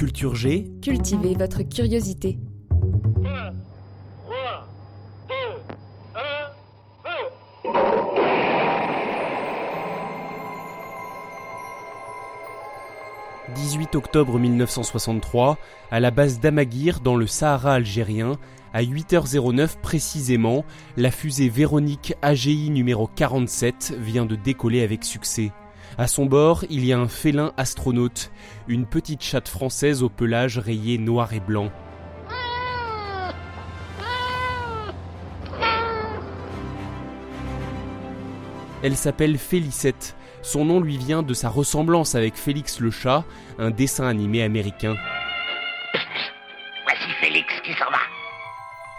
Culture G, Cultivez votre curiosité. 18 octobre 1963, à la base d'Amaguir dans le Sahara algérien, à 8h09 précisément, la fusée Véronique AGI numéro 47 vient de décoller avec succès. À son bord, il y a un félin astronaute, une petite chatte française au pelage rayé noir et blanc. Elle s'appelle Félicette. Son nom lui vient de sa ressemblance avec Félix le chat, un dessin animé américain. Voici Félix qui s'en va.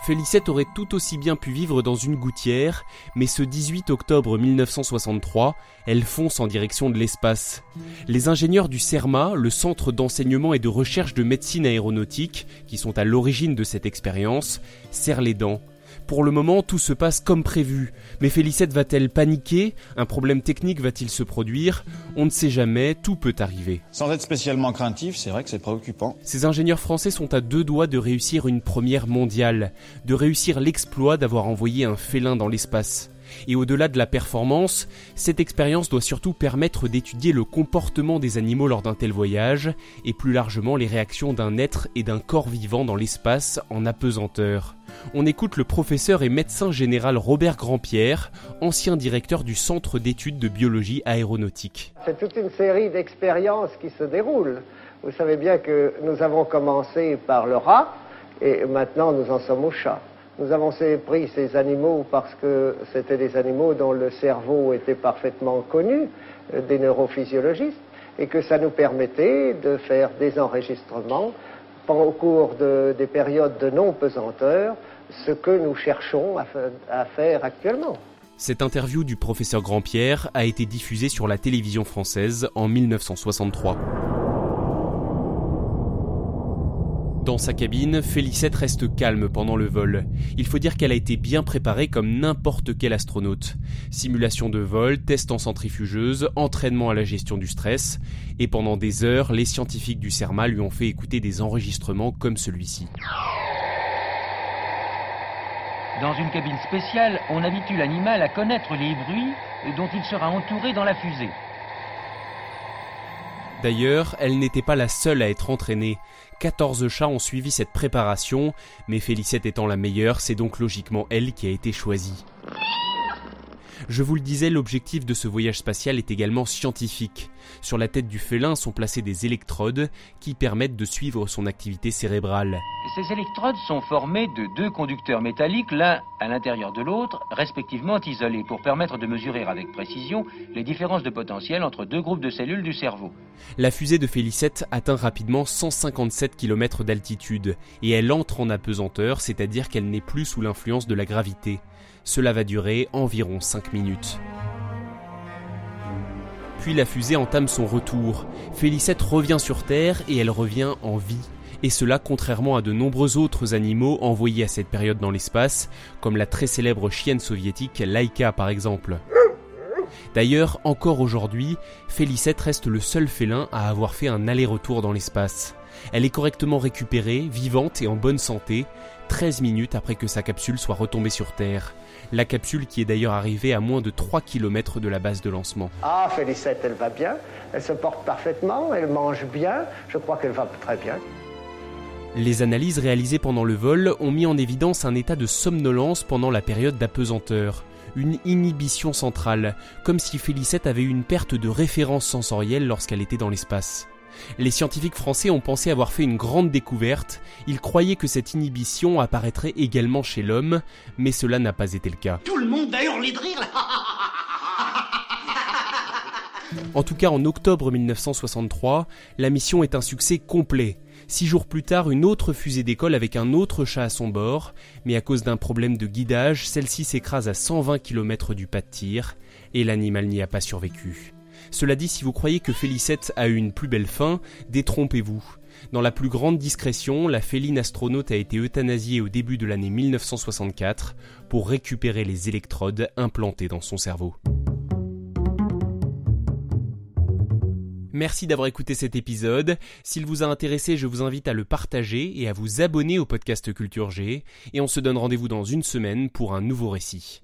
Félicette aurait tout aussi bien pu vivre dans une gouttière, mais ce 18 octobre 1963, elle fonce en direction de l'espace. Les ingénieurs du CERMA, le centre d'enseignement et de recherche de médecine aéronautique, qui sont à l'origine de cette expérience, serrent les dents. Pour le moment, tout se passe comme prévu. Mais Félicette va-t-elle paniquer? Un problème technique va-t-il se produire? On ne sait jamais, tout peut arriver. Sans être spécialement craintif, c'est vrai que c'est préoccupant. Ces ingénieurs français sont à deux doigts de réussir une première mondiale, de réussir l'exploit d'avoir envoyé un félin dans l'espace. Et au-delà de la performance, cette expérience doit surtout permettre d'étudier le comportement des animaux lors d'un tel voyage, et plus largement les réactions d'un être et d'un corps vivant dans l'espace en apesanteur. On écoute le professeur et médecin général Robert Grandpierre, ancien directeur du Centre d'études de biologie aéronautique. C'est toute une série d'expériences qui se déroulent. Vous savez bien que nous avons commencé par le rat et maintenant nous en sommes au chat. Nous avons pris ces animaux parce que c'était des animaux dont le cerveau était parfaitement connu euh, des neurophysiologistes et que ça nous permettait de faire des enregistrements au cours de, des périodes de non-pesanteur, ce que nous cherchons à faire actuellement. Cette interview du professeur Grandpierre a été diffusée sur la télévision française en 1963. Dans sa cabine, Félicette reste calme pendant le vol. Il faut dire qu'elle a été bien préparée comme n'importe quel astronaute. Simulation de vol, test en centrifugeuse, entraînement à la gestion du stress, et pendant des heures, les scientifiques du CERMA lui ont fait écouter des enregistrements comme celui-ci. Dans une cabine spéciale, on habitue l'animal à connaître les bruits dont il sera entouré dans la fusée. D'ailleurs, elle n'était pas la seule à être entraînée. 14 chats ont suivi cette préparation, mais Félicette étant la meilleure, c'est donc logiquement elle qui a été choisie. Je vous le disais, l'objectif de ce voyage spatial est également scientifique. Sur la tête du félin sont placées des électrodes qui permettent de suivre son activité cérébrale. Ces électrodes sont formées de deux conducteurs métalliques, l'un à l'intérieur de l'autre, respectivement isolés, pour permettre de mesurer avec précision les différences de potentiel entre deux groupes de cellules du cerveau. La fusée de Félicette atteint rapidement 157 km d'altitude et elle entre en apesanteur, c'est-à-dire qu'elle n'est plus sous l'influence de la gravité. Cela va durer environ 5 minutes. Puis la fusée entame son retour. Félicette revient sur Terre et elle revient en vie. Et cela contrairement à de nombreux autres animaux envoyés à cette période dans l'espace, comme la très célèbre chienne soviétique Laika par exemple. D'ailleurs, encore aujourd'hui, Félicette reste le seul félin à avoir fait un aller-retour dans l'espace. Elle est correctement récupérée, vivante et en bonne santé, 13 minutes après que sa capsule soit retombée sur Terre. La capsule qui est d'ailleurs arrivée à moins de 3 km de la base de lancement. Ah, Félicette, elle va bien, elle se porte parfaitement, elle mange bien, je crois qu'elle va très bien. Les analyses réalisées pendant le vol ont mis en évidence un état de somnolence pendant la période d'apesanteur, une inhibition centrale, comme si Félicette avait eu une perte de référence sensorielle lorsqu'elle était dans l'espace. Les scientifiques français ont pensé avoir fait une grande découverte, ils croyaient que cette inhibition apparaîtrait également chez l'homme, mais cela n'a pas été le cas. Tout le monde a hurlé de rire là En tout cas, en octobre 1963, la mission est un succès complet. Six jours plus tard, une autre fusée décolle avec un autre chat à son bord, mais à cause d'un problème de guidage, celle-ci s'écrase à 120 km du pas de tir, et l'animal n'y a pas survécu. Cela dit, si vous croyez que Félicette a eu une plus belle fin, détrompez-vous. Dans la plus grande discrétion, la féline astronaute a été euthanasiée au début de l'année 1964 pour récupérer les électrodes implantées dans son cerveau. Merci d'avoir écouté cet épisode. S'il vous a intéressé, je vous invite à le partager et à vous abonner au podcast Culture G. Et on se donne rendez-vous dans une semaine pour un nouveau récit.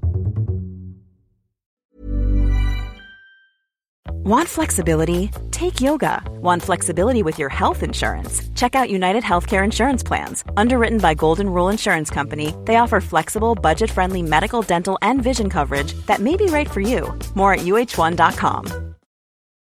Want flexibility? Take yoga. Want flexibility with your health insurance? Check out United Healthcare Insurance Plans. Underwritten by Golden Rule Insurance Company, they offer flexible, budget friendly medical, dental, and vision coverage that may be right for you. More at uh1.com.